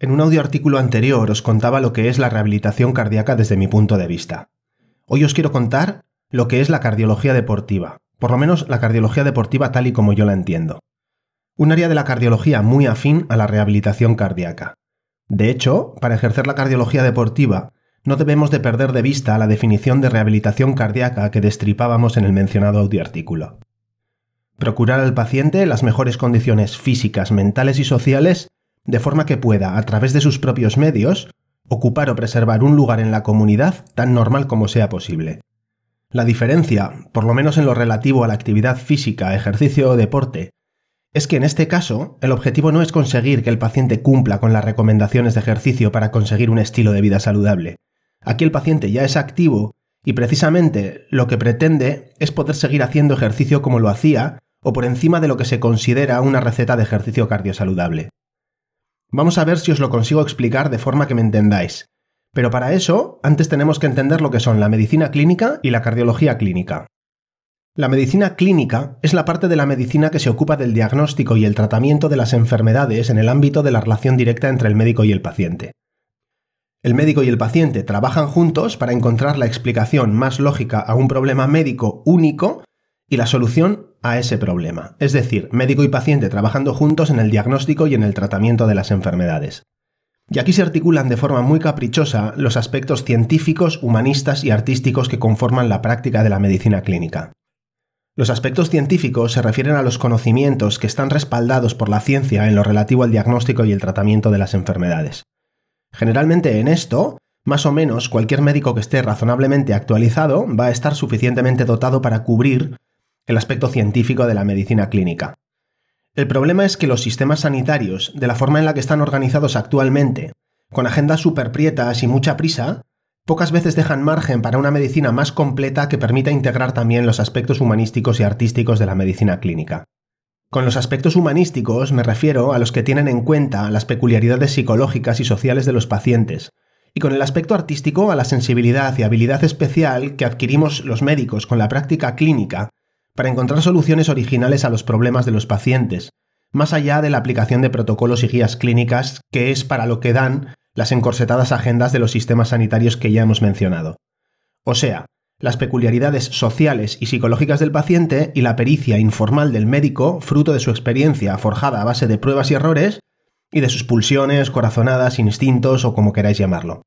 En un audio artículo anterior os contaba lo que es la rehabilitación cardíaca desde mi punto de vista. Hoy os quiero contar lo que es la cardiología deportiva, por lo menos la cardiología deportiva tal y como yo la entiendo. Un área de la cardiología muy afín a la rehabilitación cardíaca. De hecho, para ejercer la cardiología deportiva, no debemos de perder de vista la definición de rehabilitación cardíaca que destripábamos en el mencionado audio artículo. Procurar al paciente las mejores condiciones físicas, mentales y sociales de forma que pueda, a través de sus propios medios, ocupar o preservar un lugar en la comunidad tan normal como sea posible. La diferencia, por lo menos en lo relativo a la actividad física, ejercicio o deporte, es que en este caso el objetivo no es conseguir que el paciente cumpla con las recomendaciones de ejercicio para conseguir un estilo de vida saludable. Aquí el paciente ya es activo y precisamente lo que pretende es poder seguir haciendo ejercicio como lo hacía o por encima de lo que se considera una receta de ejercicio cardiosaludable. Vamos a ver si os lo consigo explicar de forma que me entendáis. Pero para eso, antes tenemos que entender lo que son la medicina clínica y la cardiología clínica. La medicina clínica es la parte de la medicina que se ocupa del diagnóstico y el tratamiento de las enfermedades en el ámbito de la relación directa entre el médico y el paciente. El médico y el paciente trabajan juntos para encontrar la explicación más lógica a un problema médico único y la solución a ese problema, es decir, médico y paciente trabajando juntos en el diagnóstico y en el tratamiento de las enfermedades. Y aquí se articulan de forma muy caprichosa los aspectos científicos, humanistas y artísticos que conforman la práctica de la medicina clínica. Los aspectos científicos se refieren a los conocimientos que están respaldados por la ciencia en lo relativo al diagnóstico y el tratamiento de las enfermedades. Generalmente en esto, más o menos cualquier médico que esté razonablemente actualizado va a estar suficientemente dotado para cubrir el aspecto científico de la medicina clínica. El problema es que los sistemas sanitarios, de la forma en la que están organizados actualmente, con agendas superprietas y mucha prisa, pocas veces dejan margen para una medicina más completa que permita integrar también los aspectos humanísticos y artísticos de la medicina clínica. Con los aspectos humanísticos me refiero a los que tienen en cuenta las peculiaridades psicológicas y sociales de los pacientes, y con el aspecto artístico a la sensibilidad y habilidad especial que adquirimos los médicos con la práctica clínica para encontrar soluciones originales a los problemas de los pacientes, más allá de la aplicación de protocolos y guías clínicas, que es para lo que dan las encorsetadas agendas de los sistemas sanitarios que ya hemos mencionado. O sea, las peculiaridades sociales y psicológicas del paciente y la pericia informal del médico, fruto de su experiencia forjada a base de pruebas y errores, y de sus pulsiones, corazonadas, instintos o como queráis llamarlo.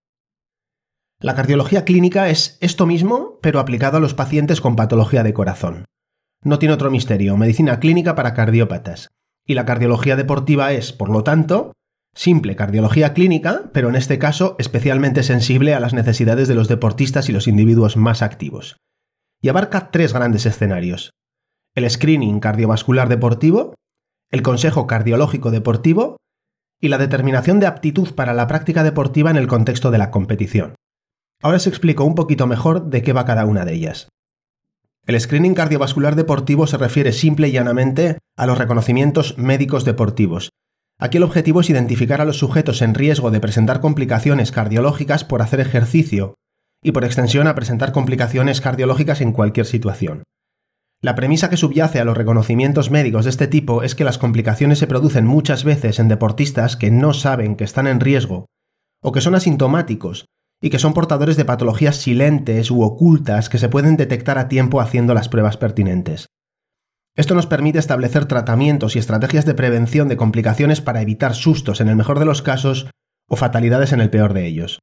La cardiología clínica es esto mismo, pero aplicado a los pacientes con patología de corazón. No tiene otro misterio, medicina clínica para cardiópatas. Y la cardiología deportiva es, por lo tanto, simple cardiología clínica, pero en este caso especialmente sensible a las necesidades de los deportistas y los individuos más activos. Y abarca tres grandes escenarios. El screening cardiovascular deportivo, el consejo cardiológico deportivo y la determinación de aptitud para la práctica deportiva en el contexto de la competición. Ahora os explico un poquito mejor de qué va cada una de ellas. El screening cardiovascular deportivo se refiere simple y llanamente a los reconocimientos médicos deportivos. Aquí el objetivo es identificar a los sujetos en riesgo de presentar complicaciones cardiológicas por hacer ejercicio y por extensión a presentar complicaciones cardiológicas en cualquier situación. La premisa que subyace a los reconocimientos médicos de este tipo es que las complicaciones se producen muchas veces en deportistas que no saben que están en riesgo o que son asintomáticos y que son portadores de patologías silentes u ocultas que se pueden detectar a tiempo haciendo las pruebas pertinentes. Esto nos permite establecer tratamientos y estrategias de prevención de complicaciones para evitar sustos en el mejor de los casos o fatalidades en el peor de ellos.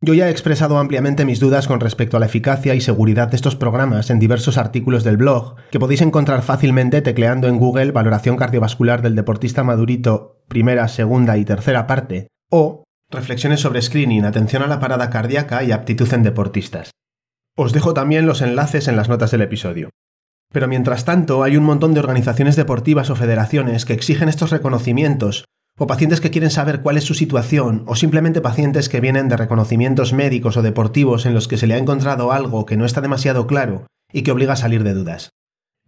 Yo ya he expresado ampliamente mis dudas con respecto a la eficacia y seguridad de estos programas en diversos artículos del blog, que podéis encontrar fácilmente tecleando en Google Valoración cardiovascular del deportista madurito, primera, segunda y tercera parte, o Reflexiones sobre screening, atención a la parada cardíaca y aptitud en deportistas. Os dejo también los enlaces en las notas del episodio. Pero mientras tanto, hay un montón de organizaciones deportivas o federaciones que exigen estos reconocimientos, o pacientes que quieren saber cuál es su situación, o simplemente pacientes que vienen de reconocimientos médicos o deportivos en los que se le ha encontrado algo que no está demasiado claro y que obliga a salir de dudas.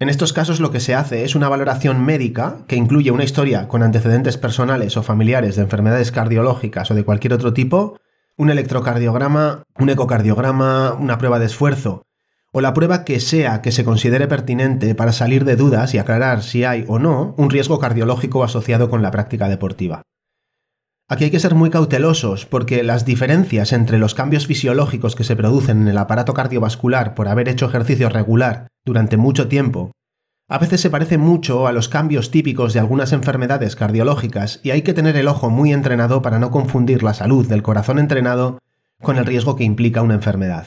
En estos casos lo que se hace es una valoración médica que incluye una historia con antecedentes personales o familiares de enfermedades cardiológicas o de cualquier otro tipo, un electrocardiograma, un ecocardiograma, una prueba de esfuerzo, o la prueba que sea que se considere pertinente para salir de dudas y aclarar si hay o no un riesgo cardiológico asociado con la práctica deportiva. Aquí hay que ser muy cautelosos porque las diferencias entre los cambios fisiológicos que se producen en el aparato cardiovascular por haber hecho ejercicio regular durante mucho tiempo a veces se parece mucho a los cambios típicos de algunas enfermedades cardiológicas y hay que tener el ojo muy entrenado para no confundir la salud del corazón entrenado con el riesgo que implica una enfermedad.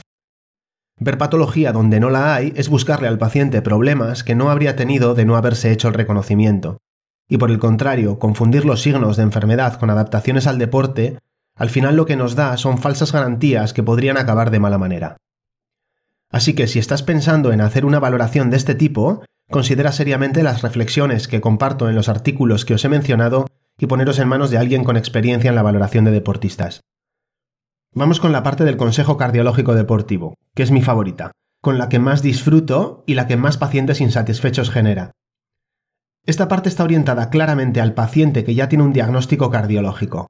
Ver patología donde no la hay es buscarle al paciente problemas que no habría tenido de no haberse hecho el reconocimiento. Y por el contrario, confundir los signos de enfermedad con adaptaciones al deporte, al final lo que nos da son falsas garantías que podrían acabar de mala manera. Así que si estás pensando en hacer una valoración de este tipo, considera seriamente las reflexiones que comparto en los artículos que os he mencionado y poneros en manos de alguien con experiencia en la valoración de deportistas. Vamos con la parte del Consejo Cardiológico Deportivo, que es mi favorita, con la que más disfruto y la que más pacientes insatisfechos genera. Esta parte está orientada claramente al paciente que ya tiene un diagnóstico cardiológico.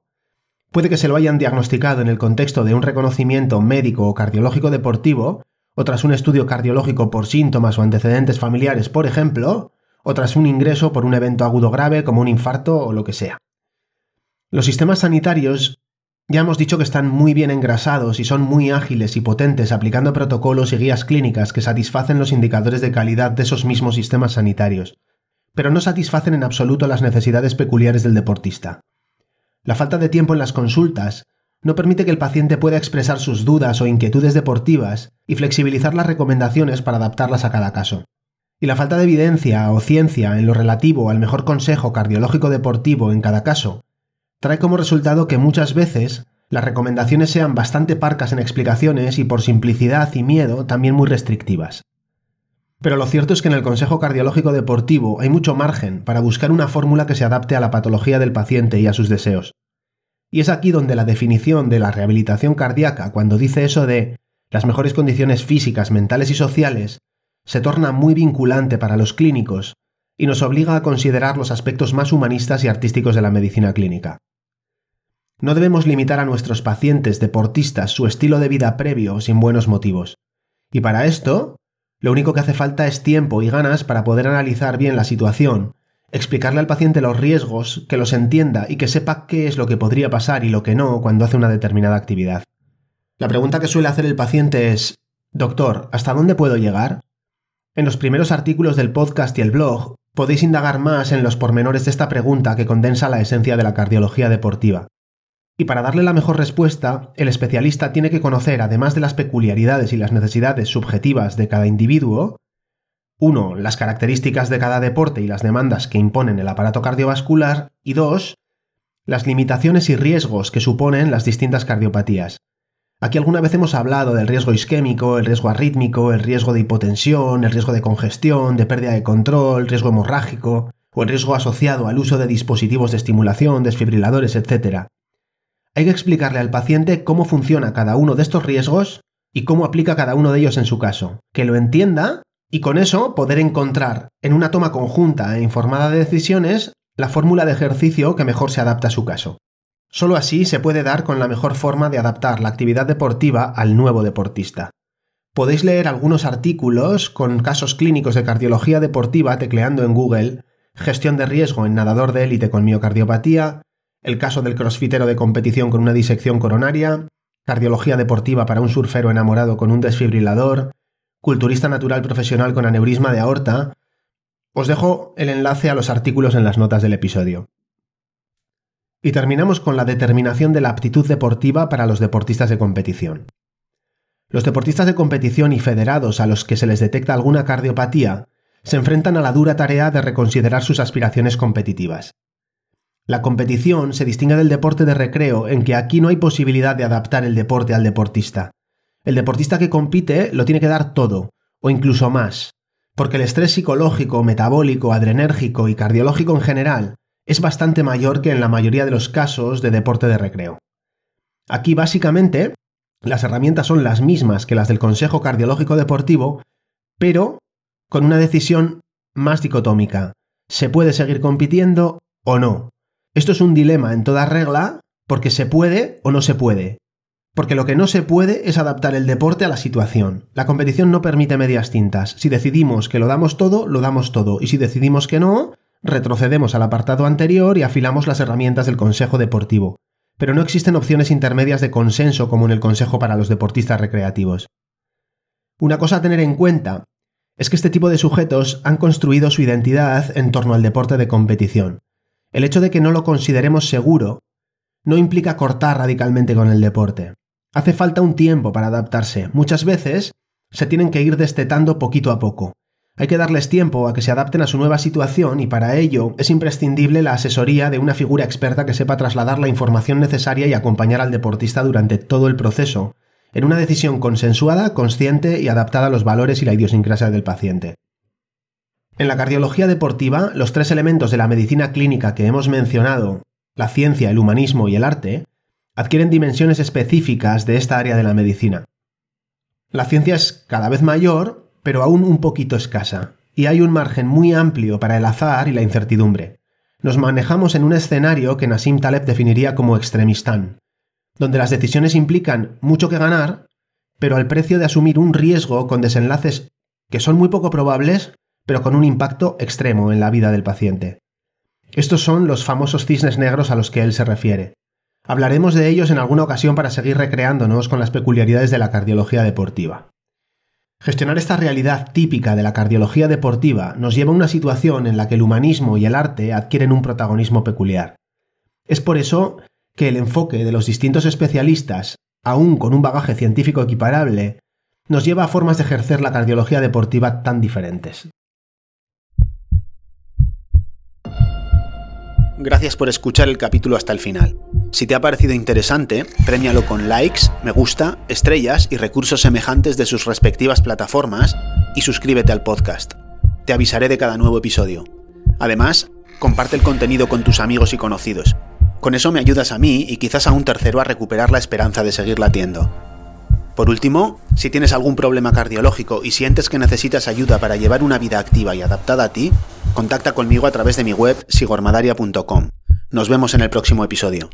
Puede que se lo hayan diagnosticado en el contexto de un reconocimiento médico o cardiológico deportivo, o tras un estudio cardiológico por síntomas o antecedentes familiares, por ejemplo, o tras un ingreso por un evento agudo grave como un infarto o lo que sea. Los sistemas sanitarios ya hemos dicho que están muy bien engrasados y son muy ágiles y potentes aplicando protocolos y guías clínicas que satisfacen los indicadores de calidad de esos mismos sistemas sanitarios, pero no satisfacen en absoluto las necesidades peculiares del deportista. La falta de tiempo en las consultas no permite que el paciente pueda expresar sus dudas o inquietudes deportivas y flexibilizar las recomendaciones para adaptarlas a cada caso. Y la falta de evidencia o ciencia en lo relativo al mejor consejo cardiológico deportivo en cada caso trae como resultado que muchas veces las recomendaciones sean bastante parcas en explicaciones y por simplicidad y miedo también muy restrictivas. Pero lo cierto es que en el Consejo Cardiológico Deportivo hay mucho margen para buscar una fórmula que se adapte a la patología del paciente y a sus deseos. Y es aquí donde la definición de la rehabilitación cardíaca, cuando dice eso de las mejores condiciones físicas, mentales y sociales, se torna muy vinculante para los clínicos y nos obliga a considerar los aspectos más humanistas y artísticos de la medicina clínica. No debemos limitar a nuestros pacientes deportistas su estilo de vida previo sin buenos motivos. Y para esto, lo único que hace falta es tiempo y ganas para poder analizar bien la situación explicarle al paciente los riesgos, que los entienda y que sepa qué es lo que podría pasar y lo que no cuando hace una determinada actividad. La pregunta que suele hacer el paciente es, Doctor, ¿hasta dónde puedo llegar? En los primeros artículos del podcast y el blog podéis indagar más en los pormenores de esta pregunta que condensa la esencia de la cardiología deportiva. Y para darle la mejor respuesta, el especialista tiene que conocer, además de las peculiaridades y las necesidades subjetivas de cada individuo, 1. Las características de cada deporte y las demandas que imponen el aparato cardiovascular. Y 2. Las limitaciones y riesgos que suponen las distintas cardiopatías. Aquí alguna vez hemos hablado del riesgo isquémico, el riesgo arrítmico, el riesgo de hipotensión, el riesgo de congestión, de pérdida de control, riesgo hemorrágico, o el riesgo asociado al uso de dispositivos de estimulación, desfibriladores, etc. Hay que explicarle al paciente cómo funciona cada uno de estos riesgos y cómo aplica cada uno de ellos en su caso, que lo entienda y con eso poder encontrar en una toma conjunta e informada de decisiones la fórmula de ejercicio que mejor se adapta a su caso. Solo así se puede dar con la mejor forma de adaptar la actividad deportiva al nuevo deportista. Podéis leer algunos artículos con casos clínicos de cardiología deportiva tecleando en Google gestión de riesgo en nadador de élite con miocardiopatía, el caso del crossfitero de competición con una disección coronaria, cardiología deportiva para un surfero enamorado con un desfibrilador, culturista natural profesional con aneurisma de aorta, os dejo el enlace a los artículos en las notas del episodio. Y terminamos con la determinación de la aptitud deportiva para los deportistas de competición. Los deportistas de competición y federados a los que se les detecta alguna cardiopatía se enfrentan a la dura tarea de reconsiderar sus aspiraciones competitivas. La competición se distingue del deporte de recreo en que aquí no hay posibilidad de adaptar el deporte al deportista. El deportista que compite lo tiene que dar todo, o incluso más, porque el estrés psicológico, metabólico, adrenérgico y cardiológico en general es bastante mayor que en la mayoría de los casos de deporte de recreo. Aquí básicamente las herramientas son las mismas que las del Consejo Cardiológico Deportivo, pero con una decisión más dicotómica. ¿Se puede seguir compitiendo o no? Esto es un dilema en toda regla porque se puede o no se puede. Porque lo que no se puede es adaptar el deporte a la situación. La competición no permite medias tintas. Si decidimos que lo damos todo, lo damos todo. Y si decidimos que no, retrocedemos al apartado anterior y afilamos las herramientas del Consejo Deportivo. Pero no existen opciones intermedias de consenso como en el Consejo para los Deportistas Recreativos. Una cosa a tener en cuenta es que este tipo de sujetos han construido su identidad en torno al deporte de competición. El hecho de que no lo consideremos seguro no implica cortar radicalmente con el deporte. Hace falta un tiempo para adaptarse. Muchas veces se tienen que ir destetando poquito a poco. Hay que darles tiempo a que se adapten a su nueva situación y para ello es imprescindible la asesoría de una figura experta que sepa trasladar la información necesaria y acompañar al deportista durante todo el proceso, en una decisión consensuada, consciente y adaptada a los valores y la idiosincrasia del paciente. En la cardiología deportiva, los tres elementos de la medicina clínica que hemos mencionado, la ciencia, el humanismo y el arte, adquieren dimensiones específicas de esta área de la medicina. La ciencia es cada vez mayor, pero aún un poquito escasa, y hay un margen muy amplio para el azar y la incertidumbre. Nos manejamos en un escenario que Nassim Taleb definiría como extremistán, donde las decisiones implican mucho que ganar, pero al precio de asumir un riesgo con desenlaces que son muy poco probables, pero con un impacto extremo en la vida del paciente. Estos son los famosos cisnes negros a los que él se refiere. Hablaremos de ellos en alguna ocasión para seguir recreándonos con las peculiaridades de la cardiología deportiva. Gestionar esta realidad típica de la cardiología deportiva nos lleva a una situación en la que el humanismo y el arte adquieren un protagonismo peculiar. Es por eso que el enfoque de los distintos especialistas, aún con un bagaje científico equiparable, nos lleva a formas de ejercer la cardiología deportiva tan diferentes. Gracias por escuchar el capítulo hasta el final. Si te ha parecido interesante, premialo con likes, me gusta, estrellas y recursos semejantes de sus respectivas plataformas y suscríbete al podcast. Te avisaré de cada nuevo episodio. Además, comparte el contenido con tus amigos y conocidos. Con eso me ayudas a mí y quizás a un tercero a recuperar la esperanza de seguir latiendo. Por último, si tienes algún problema cardiológico y sientes que necesitas ayuda para llevar una vida activa y adaptada a ti, contacta conmigo a través de mi web sigormadaria.com. Nos vemos en el próximo episodio.